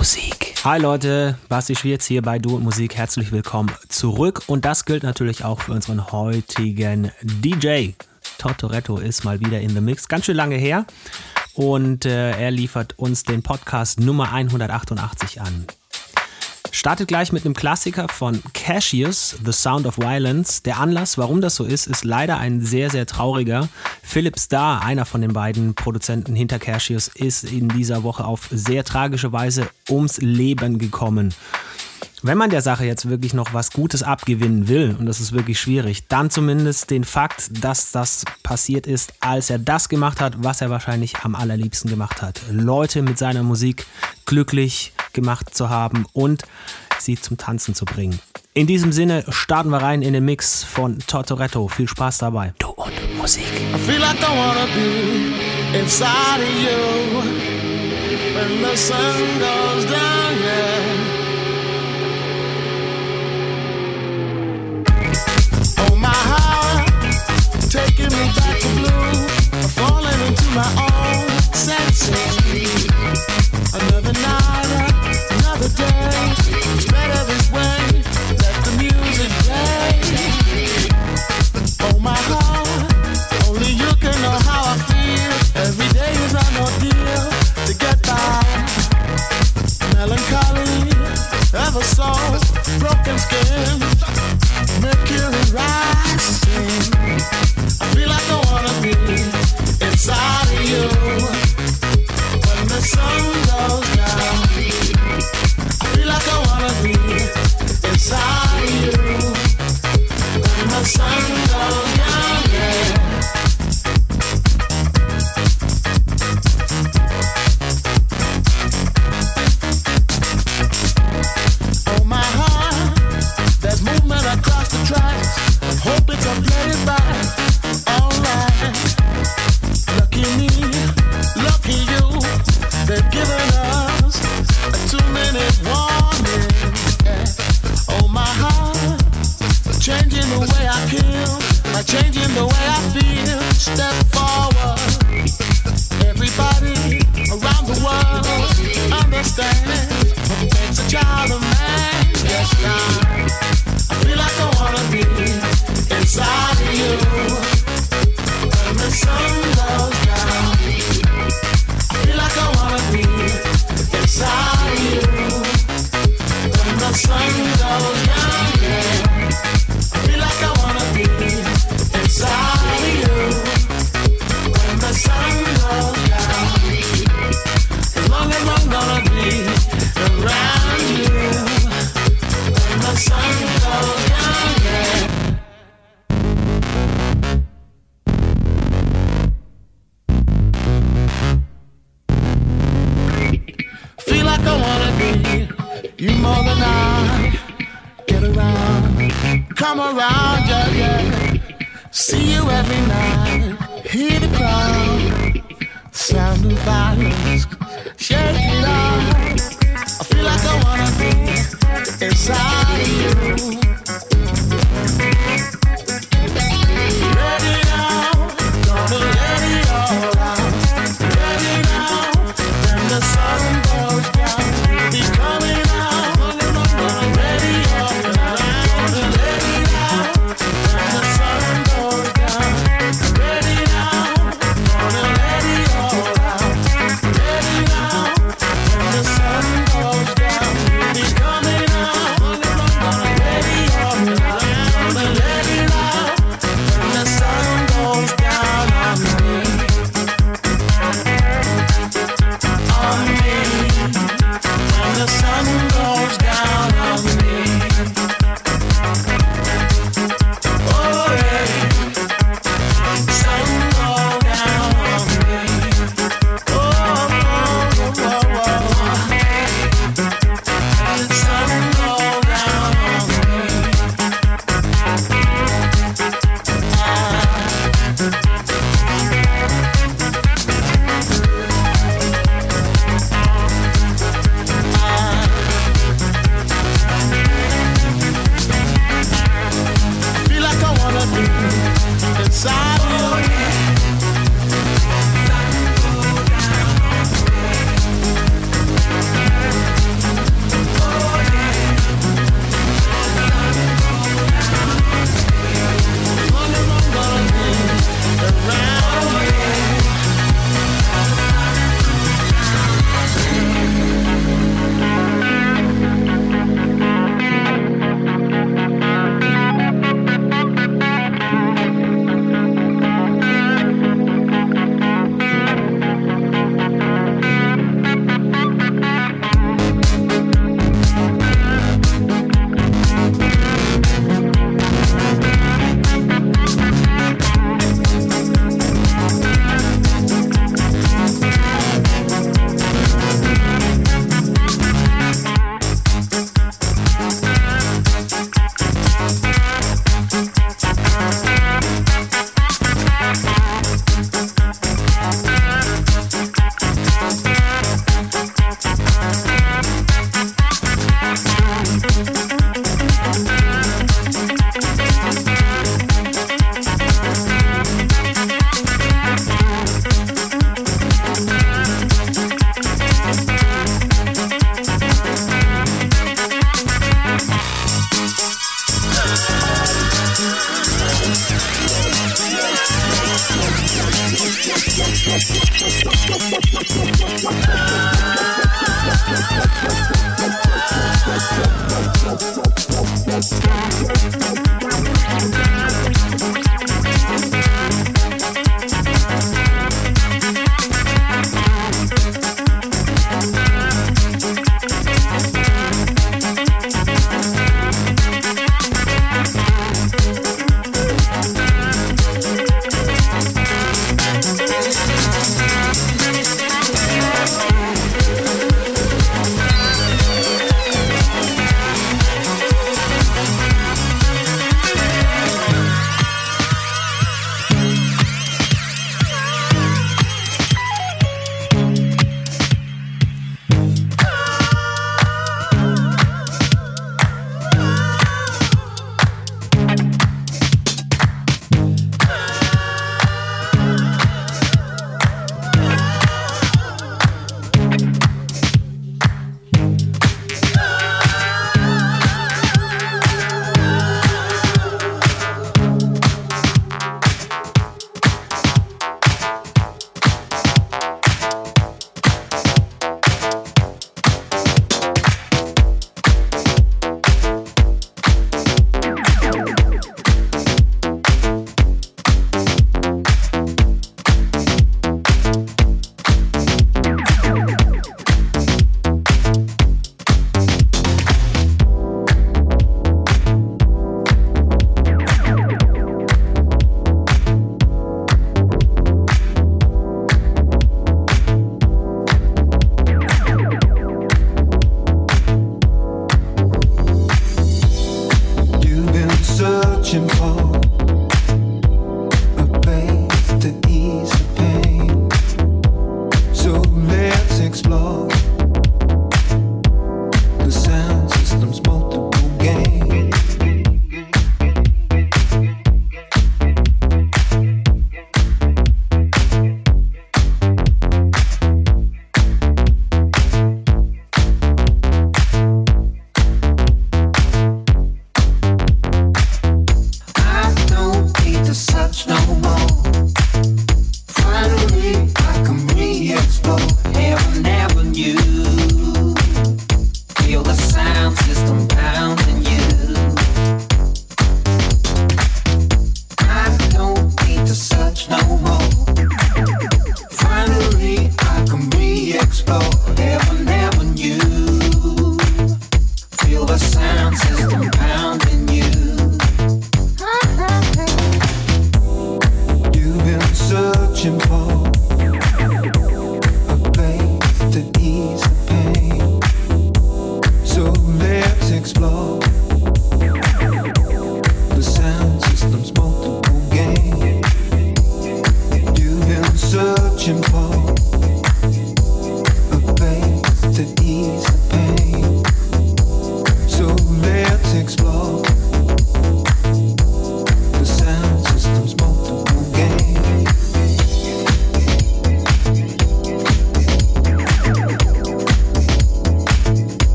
Musik. Hi Leute, Basti Schwierz hier bei Du und Musik. Herzlich willkommen zurück. Und das gilt natürlich auch für unseren heutigen DJ. Tortoretto ist mal wieder in the Mix. Ganz schön lange her. Und äh, er liefert uns den Podcast Nummer 188 an. Startet gleich mit einem Klassiker von Cashiers, The Sound of Violence. Der Anlass, warum das so ist, ist leider ein sehr, sehr trauriger. Philip Starr, einer von den beiden Produzenten hinter Cashiers, ist in dieser Woche auf sehr tragische Weise ums Leben gekommen. Wenn man der Sache jetzt wirklich noch was Gutes abgewinnen will, und das ist wirklich schwierig, dann zumindest den Fakt, dass das passiert ist, als er das gemacht hat, was er wahrscheinlich am allerliebsten gemacht hat. Leute mit seiner Musik glücklich gemacht zu haben und sie zum Tanzen zu bringen. In diesem Sinne starten wir rein in den Mix von Tortoretto. Viel Spaß dabei. Du und Musik. I feel like I wanna be inside of you when the sun goes down, yeah. Back to blue. Falling into my own senses. Another night, another day. Way. Let the music play. Oh my heart, only you can know how I feel. Every day is ordeal to get by. Melancholy, broken skin, mercury rising I feel like I wanna be inside of you when the sun goes down. I feel like I wanna be inside of you when the sun goes changing the way I feel. Step forward. Everybody around the world understands a child man. Yes, I feel like I wanna be inside of you.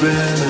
Keep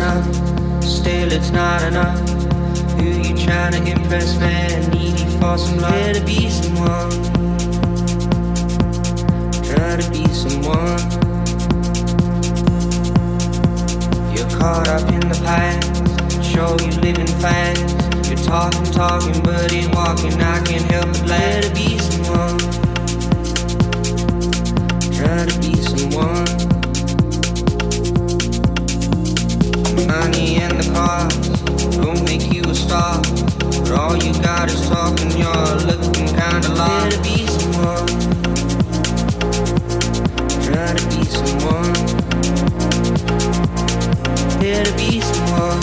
Up, still it's not enough. Who you trying to impress, man? Needy for some love. Here to be someone. Try to be someone. You're caught up in the past. Show you living fast. You're talking, talking, but ain't walking. I can't help but glad to be someone. Try to be someone. Money and the cars don't make you a star. But all you got is talking, you're looking kinda lost. To be someone. To be someone. Here to be someone.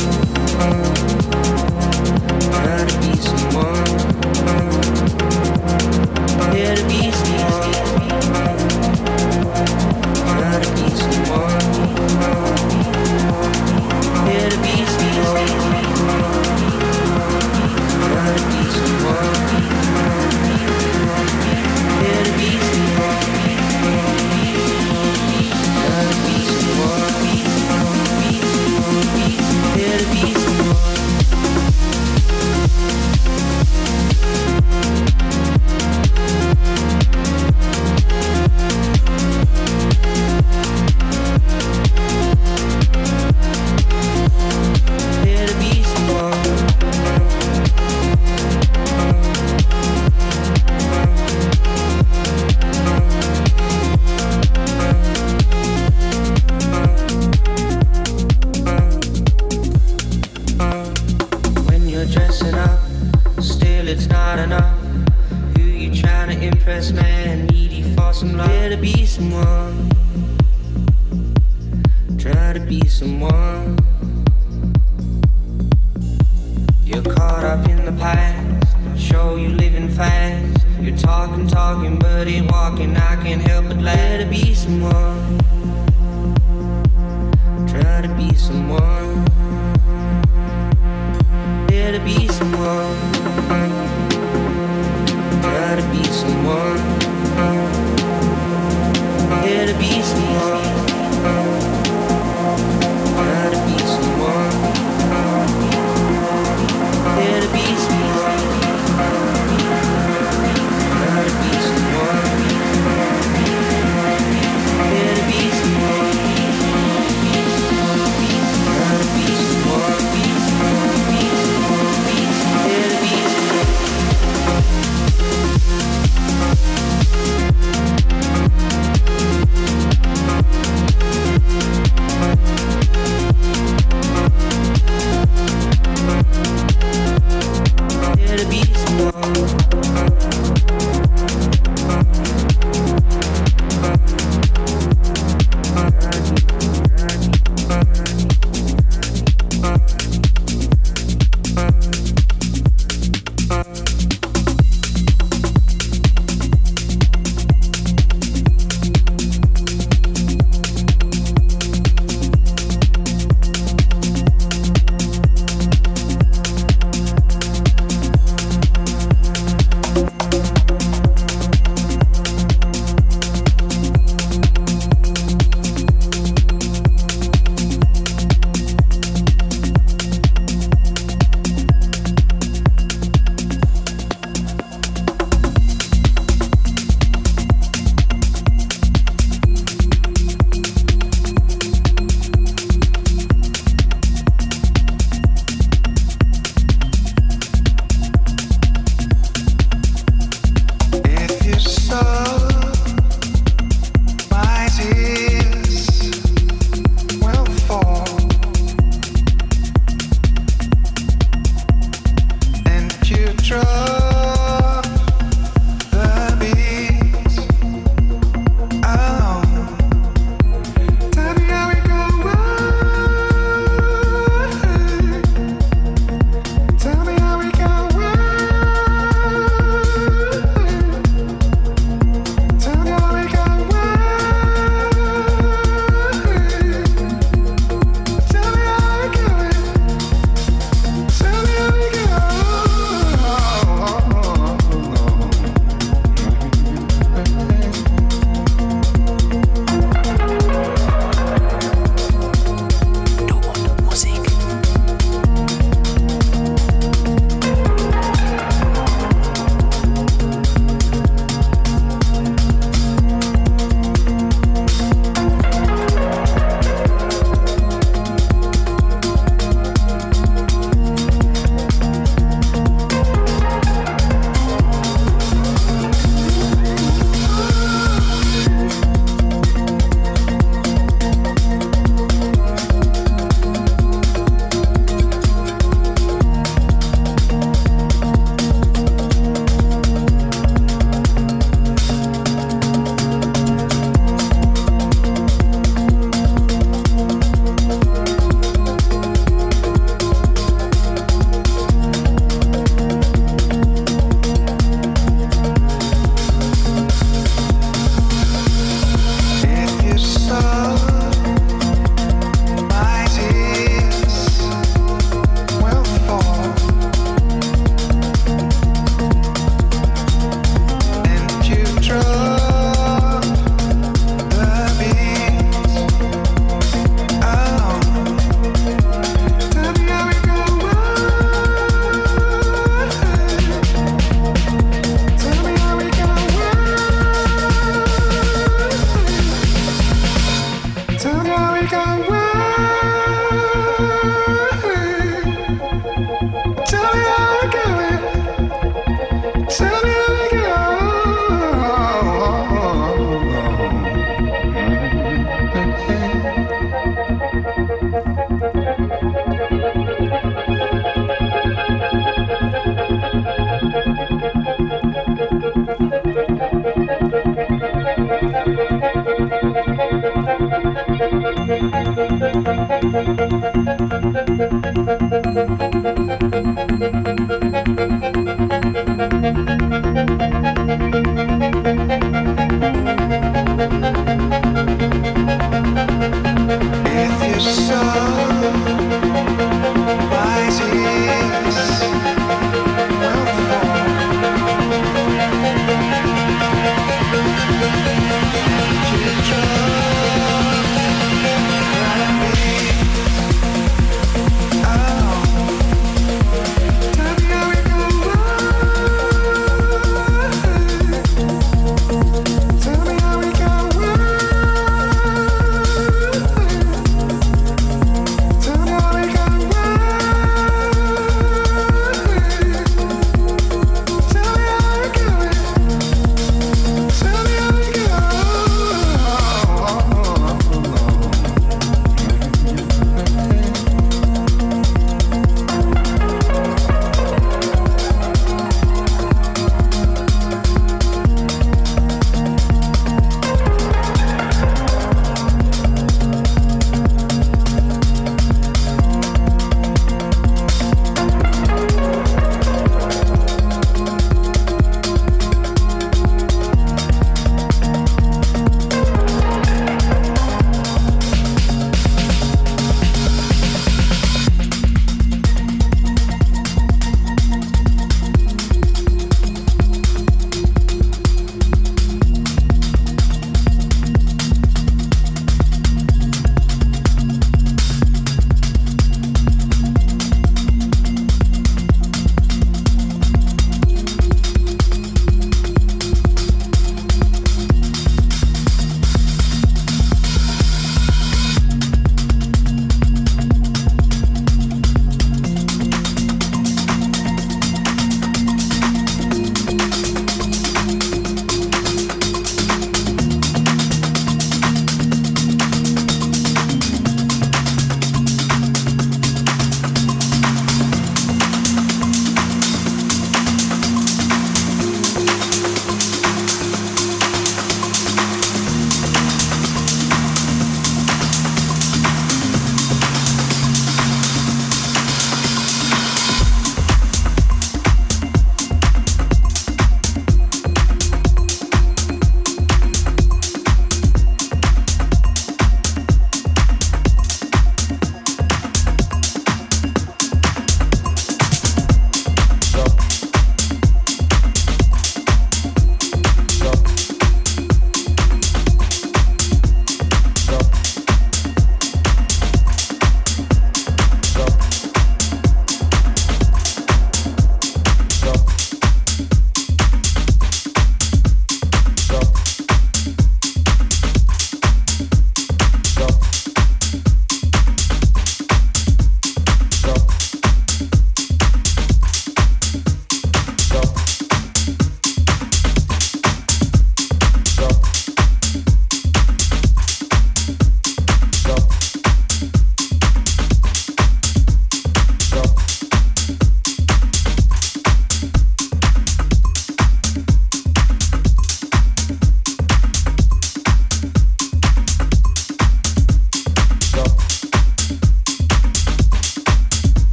Try to be someone. Here to be to be someone.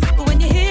For you.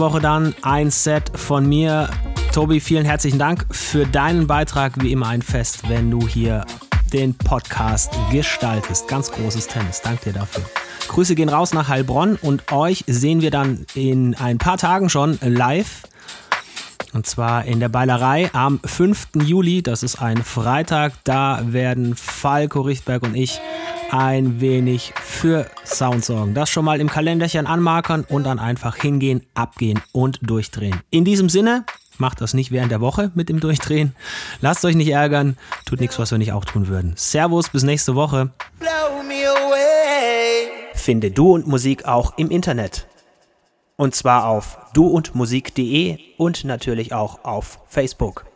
Woche dann ein Set von mir. Tobi, vielen herzlichen Dank für deinen Beitrag. Wie immer ein Fest, wenn du hier den Podcast gestaltest. Ganz großes Tennis. Dank dir dafür. Grüße gehen raus nach Heilbronn und euch sehen wir dann in ein paar Tagen schon live. Und zwar in der Beilerei am 5. Juli, das ist ein Freitag. Da werden Falco Richtberg und ich ein wenig für Sound sorgen. Das schon mal im Kalenderchen anmarkern und dann einfach hingehen, abgehen und durchdrehen. In diesem Sinne, macht das nicht während der Woche mit dem Durchdrehen. Lasst euch nicht ärgern, tut nichts, was wir nicht auch tun würden. Servus, bis nächste Woche. Finde Du und Musik auch im Internet. Und zwar auf duundmusik.de und natürlich auch auf Facebook.